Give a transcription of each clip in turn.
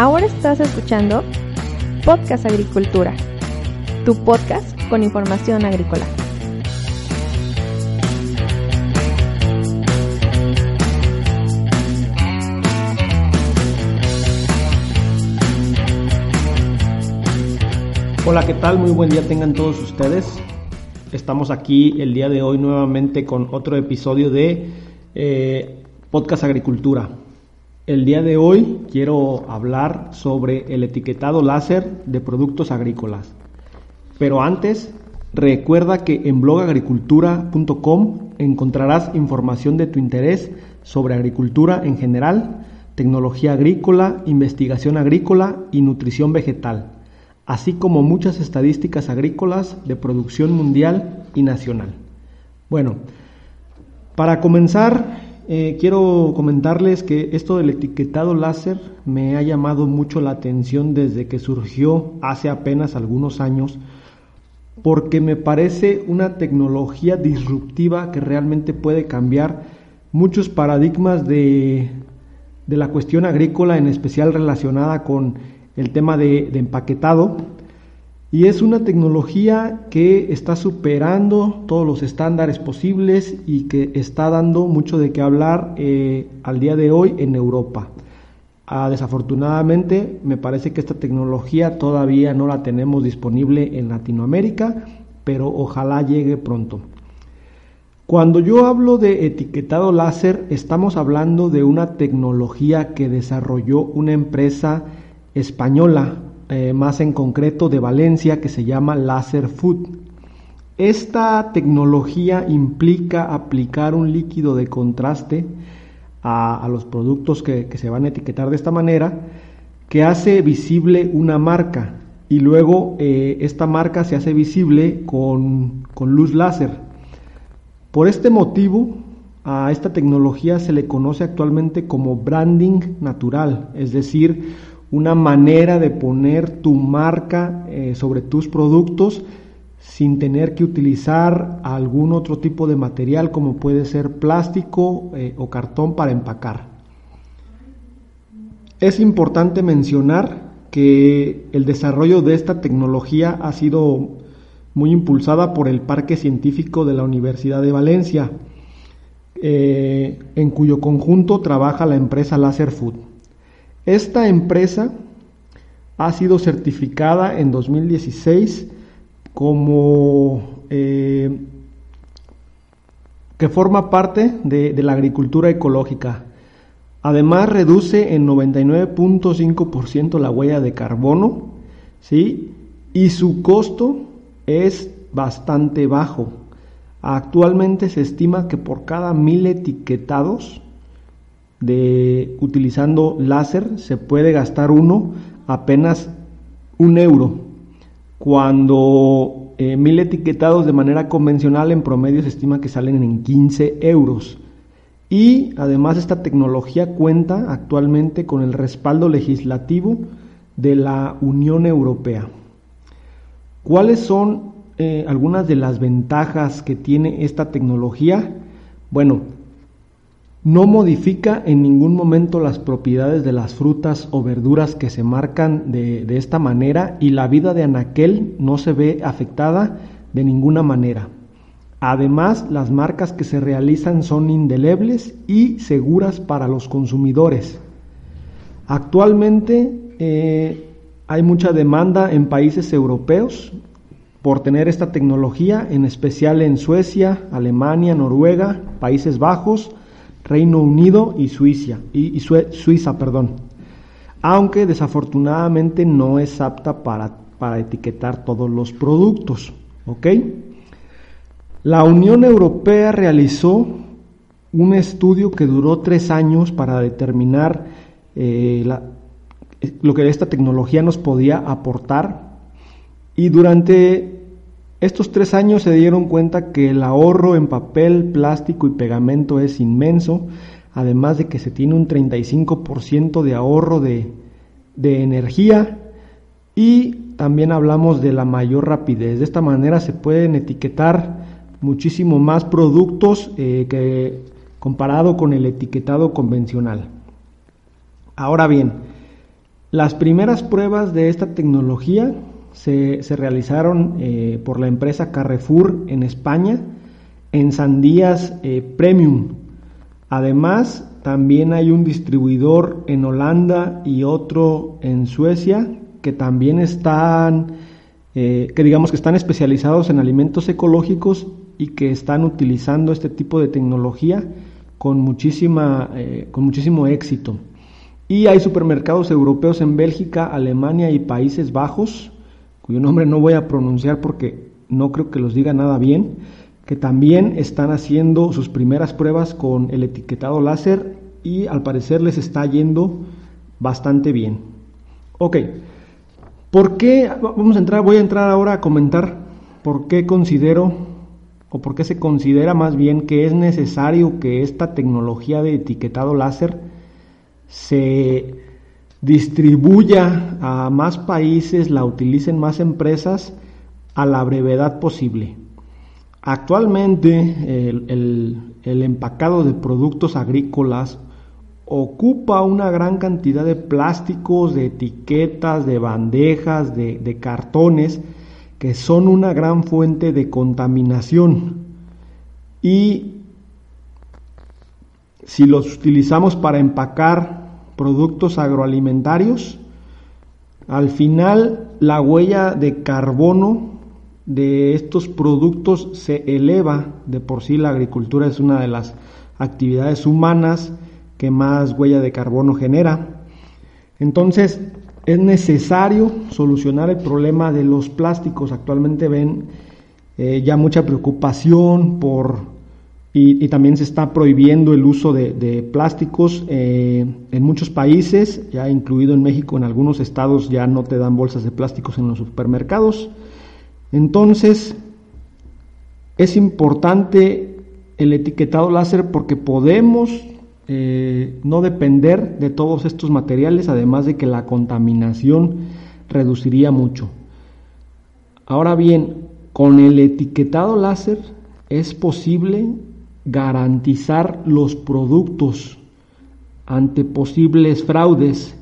Ahora estás escuchando Podcast Agricultura, tu podcast con información agrícola. Hola, ¿qué tal? Muy buen día tengan todos ustedes. Estamos aquí el día de hoy nuevamente con otro episodio de eh, Podcast Agricultura. El día de hoy quiero hablar sobre el etiquetado láser de productos agrícolas. Pero antes, recuerda que en blogagricultura.com encontrarás información de tu interés sobre agricultura en general, tecnología agrícola, investigación agrícola y nutrición vegetal, así como muchas estadísticas agrícolas de producción mundial y nacional. Bueno, para comenzar, eh, quiero comentarles que esto del etiquetado láser me ha llamado mucho la atención desde que surgió hace apenas algunos años, porque me parece una tecnología disruptiva que realmente puede cambiar muchos paradigmas de, la cuestión agrícola, en especial relacionada con el tema de empaquetado y es una tecnología que está superando todos los estándares posibles y que está dando mucho de qué hablar eh, al día de hoy en Europa. Ah, desafortunadamente, me parece que esta tecnología todavía no la tenemos disponible en Latinoamérica, pero ojalá llegue pronto. Cuando yo hablo de etiquetado láser, estamos hablando de una tecnología que desarrolló una empresa española eh, más en concreto de Valencia, que se llama Laser Food. Esta tecnología implica aplicar un líquido de contraste a, los productos que, se van a etiquetar de esta manera, que hace visible una marca y luego eh, esta marca se hace visible con, con luz láser. Por este motivo, a esta tecnología se le conoce actualmente como branding natural, es decir, una manera de poner tu marca eh, sobre tus productos sin tener que utilizar algún otro tipo de material como puede ser plástico eh, o cartón para empacar. Es importante mencionar que el desarrollo de esta tecnología ha sido muy impulsada por el Parque Científico de la Universidad de Valencia, eh, en cuyo conjunto trabaja la empresa Laser Food. Esta empresa ha sido certificada en 2016 como eh, que forma parte de, de, la agricultura ecológica. Además reduce en 99.5% la huella de carbono, ¿sí? Y su costo es bastante bajo. Actualmente se estima que por cada mil etiquetados de utilizando láser se puede gastar uno apenas un euro, cuando eh, mil etiquetados de manera convencional en promedio se estima que salen en 15 euros. Y además esta tecnología cuenta actualmente con el respaldo legislativo de la Unión Europea. ¿Cuáles son eh, algunas de las ventajas que tiene esta tecnología? Bueno, no modifica en ningún momento las propiedades de las frutas o verduras que se marcan de, esta manera y la vida de anaquel no se ve afectada de ninguna manera. Además, las marcas que se realizan son indelebles y seguras para los consumidores. Actualmente eh, hay mucha demanda en países europeos por tener esta tecnología, en especial en Suecia, Alemania, Noruega, Países Bajos, Reino Unido y Suiza, y, Suiza, perdón. aunque desafortunadamente no es apta para, para etiquetar todos los productos. ¿ok? La Unión Europea realizó un estudio que duró tres años para determinar eh, lo que esta tecnología nos podía aportar y durante estos tres años se dieron cuenta que el ahorro en papel, plástico y pegamento es inmenso, además de que se tiene un 35% de ahorro de, energía y también hablamos de la mayor rapidez. De esta manera se pueden etiquetar muchísimo más productos eh, que comparado con el etiquetado convencional. Ahora bien, Las primeras pruebas de esta tecnología se, realizaron eh, por la empresa Carrefour en España en sandías eh, premium. Además, también hay un distribuidor en Holanda y otro en Suecia que también están, eh, que digamos que están especializados en alimentos ecológicos y que están utilizando este tipo de tecnología con, muchísima, con muchísimo éxito. Y hay supermercados europeos en Bélgica, Alemania y Países Bajos, cuyo nombre no voy a pronunciar porque no creo que los diga nada bien, que también están haciendo sus primeras pruebas con el etiquetado láser y al parecer les está yendo bastante bien. Ok, ¿por qué? Vamos a entrar, voy a entrar ahora a comentar por qué considero o por qué se considera más bien que es necesario que esta tecnología de etiquetado láser se distribuya a más países, la utilicen más empresas a la brevedad posible. Actualmente el, empacado de productos agrícolas ocupa una gran cantidad de plásticos, de etiquetas, de bandejas, de, de cartones, que son una gran fuente de contaminación. Y si los utilizamos para empacar productos agroalimentarios, al final la huella de carbono de estos productos se eleva. De por sí la agricultura es una de las actividades humanas que más huella de carbono genera. Entonces es necesario solucionar el problema de los plásticos. Actualmente ven eh, ya mucha preocupación por y, también se está prohibiendo el uso de, plásticos eh, en muchos países, ya incluido en México, en algunos estados ya no te dan bolsas de plásticos en los supermercados. Entonces, es importante el etiquetado láser porque podemos eh, no depender de todos estos materiales, además de que la contaminación reduciría mucho. Ahora bien, con el etiquetado láser es posible garantizar los productos ante posibles fraudes,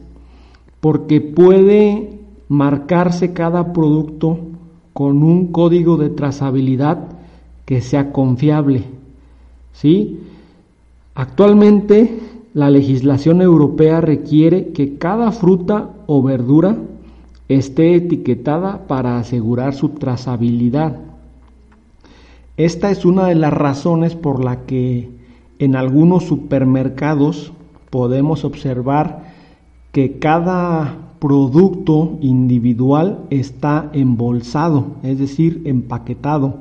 porque puede marcarse cada producto con un código de trazabilidad que sea confiable. ¿Sí? Actualmente la legislación europea requiere que cada fruta o verdura esté etiquetada para asegurar su trazabilidad. Esta es una de las razones por la que en algunos supermercados podemos observar que cada producto individual está embolsado, es decir, empaquetado.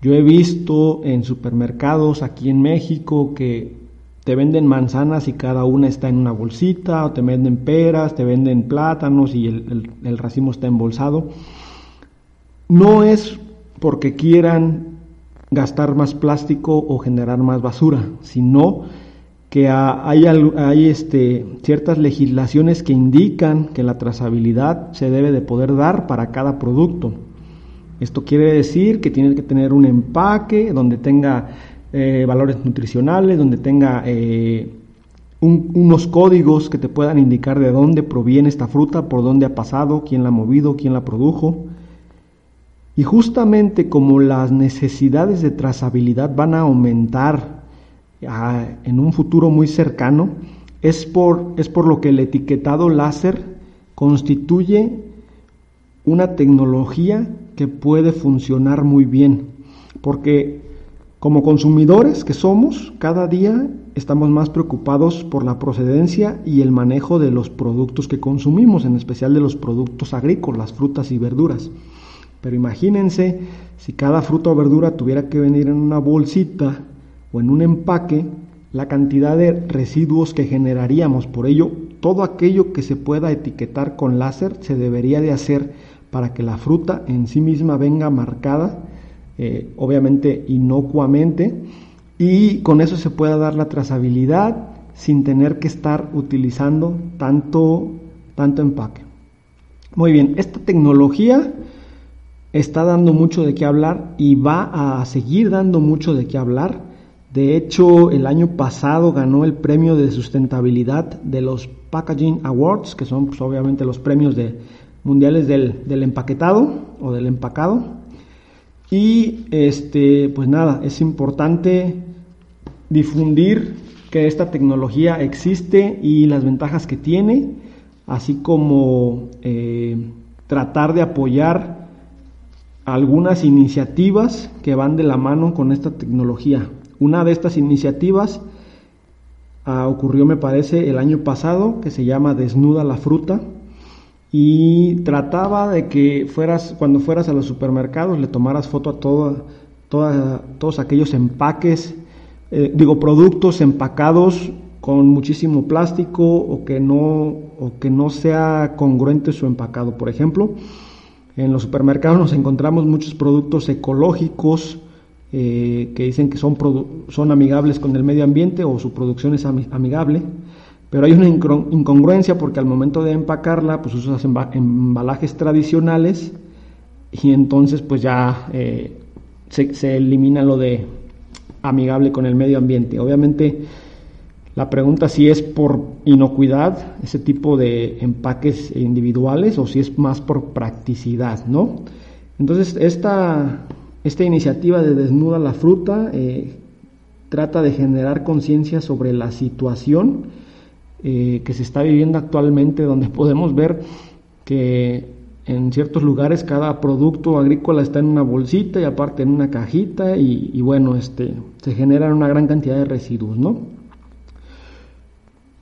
Yo he visto en supermercados aquí en México que te venden manzanas y cada una está en una bolsita, o te venden peras, te venden plátanos y el, el racimo está embolsado. No es porque quieran gastar más plástico o generar más basura, sino que hay, este, ciertas legislaciones que indican que la trazabilidad se debe de poder dar para cada producto. Esto quiere decir que tienes que tener un empaque donde tenga eh, valores nutricionales, donde tenga eh, unos códigos que te puedan indicar de dónde proviene esta fruta, por dónde ha pasado, quién la ha movido, quién la produjo. Y justamente como las necesidades de trazabilidad van a aumentar ah, en un futuro muy cercano, es por, es por lo que el etiquetado láser constituye una tecnología que puede funcionar muy bien, porque como consumidores que somos, cada día estamos más preocupados por la procedencia y el manejo de los productos que consumimos, en especial de los productos agrícolas, frutas y verduras. Pero imagínense si cada fruta o verdura tuviera que venir en una bolsita o en un empaque, la cantidad de residuos que generaríamos. Por ello, todo aquello que se pueda etiquetar con láser se debería de hacer para que la fruta en sí misma venga marcada, eh, obviamente inocuamente, y con eso se pueda dar la trazabilidad sin tener que estar utilizando tanto, tanto empaque. Muy bien, esta tecnología está dando mucho de qué hablar y va a seguir dando mucho de qué hablar De hecho, el año pasado ganó el premio de sustentabilidad de los Packaging Awards, que son pues, obviamente los premios de, mundiales del, del, empaquetado o del empacado. Y este, pues nada, es importante difundir que esta tecnología existe y las ventajas que tiene, así como eh, tratar de apoyar algunas iniciativas que van de la mano con esta tecnología. Una de estas iniciativas ah, ocurrió, me parece, el año pasado, que se llama Desnuda la fruta, y trataba de que fueras, cuando fueras a los supermercados, le tomaras foto a todos aquellos empaques, eh, digo, productos empacados con muchísimo plástico o que no, o que no sea congruente su empacado. Por ejemplo, en los supermercados nos encontramos muchos productos ecológicos, eh, que dicen que son, son amigables con el medio ambiente o su producción es amigable, pero hay una incongruencia porque al momento de empacarla pues usas embalajes tradicionales y entonces pues ya eh, se, se, elimina lo de amigable con el medio ambiente. Obviamente la pregunta si es por inocuidad ese tipo de empaques individuales o si es más por practicidad, ¿no? Entonces esta esta iniciativa de Desnuda la Fruta eh, trata de generar conciencia sobre la situación eh, que se está viviendo actualmente, donde podemos ver que en ciertos lugares cada producto agrícola está en una bolsita y aparte en una cajita y, bueno, este, se generan una gran cantidad de residuos, ¿no?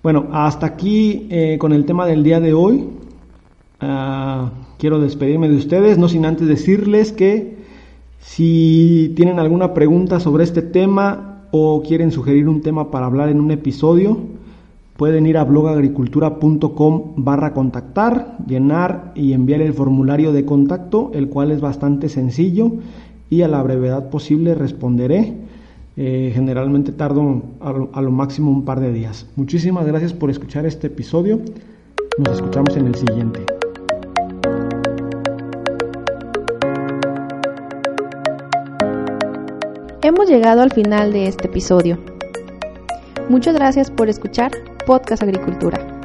Bueno, hasta aquí eh, con el tema del día de hoy. Ah, quiero despedirme de ustedes, no sin antes decirles que si tienen alguna pregunta sobre este tema o quieren sugerir un tema para hablar en un episodio, pueden ir a blogagricultura.com barra contactar, llenar y enviar el formulario de contacto, el cual es bastante sencillo y a la brevedad posible responderé. Eh, generalmente tardo a lo máximo un par de días. Muchísimas gracias por escuchar este episodio. Nos escuchamos en el siguiente. Hemos llegado al final de este episodio. Muchas gracias por escuchar Podcast Agricultura.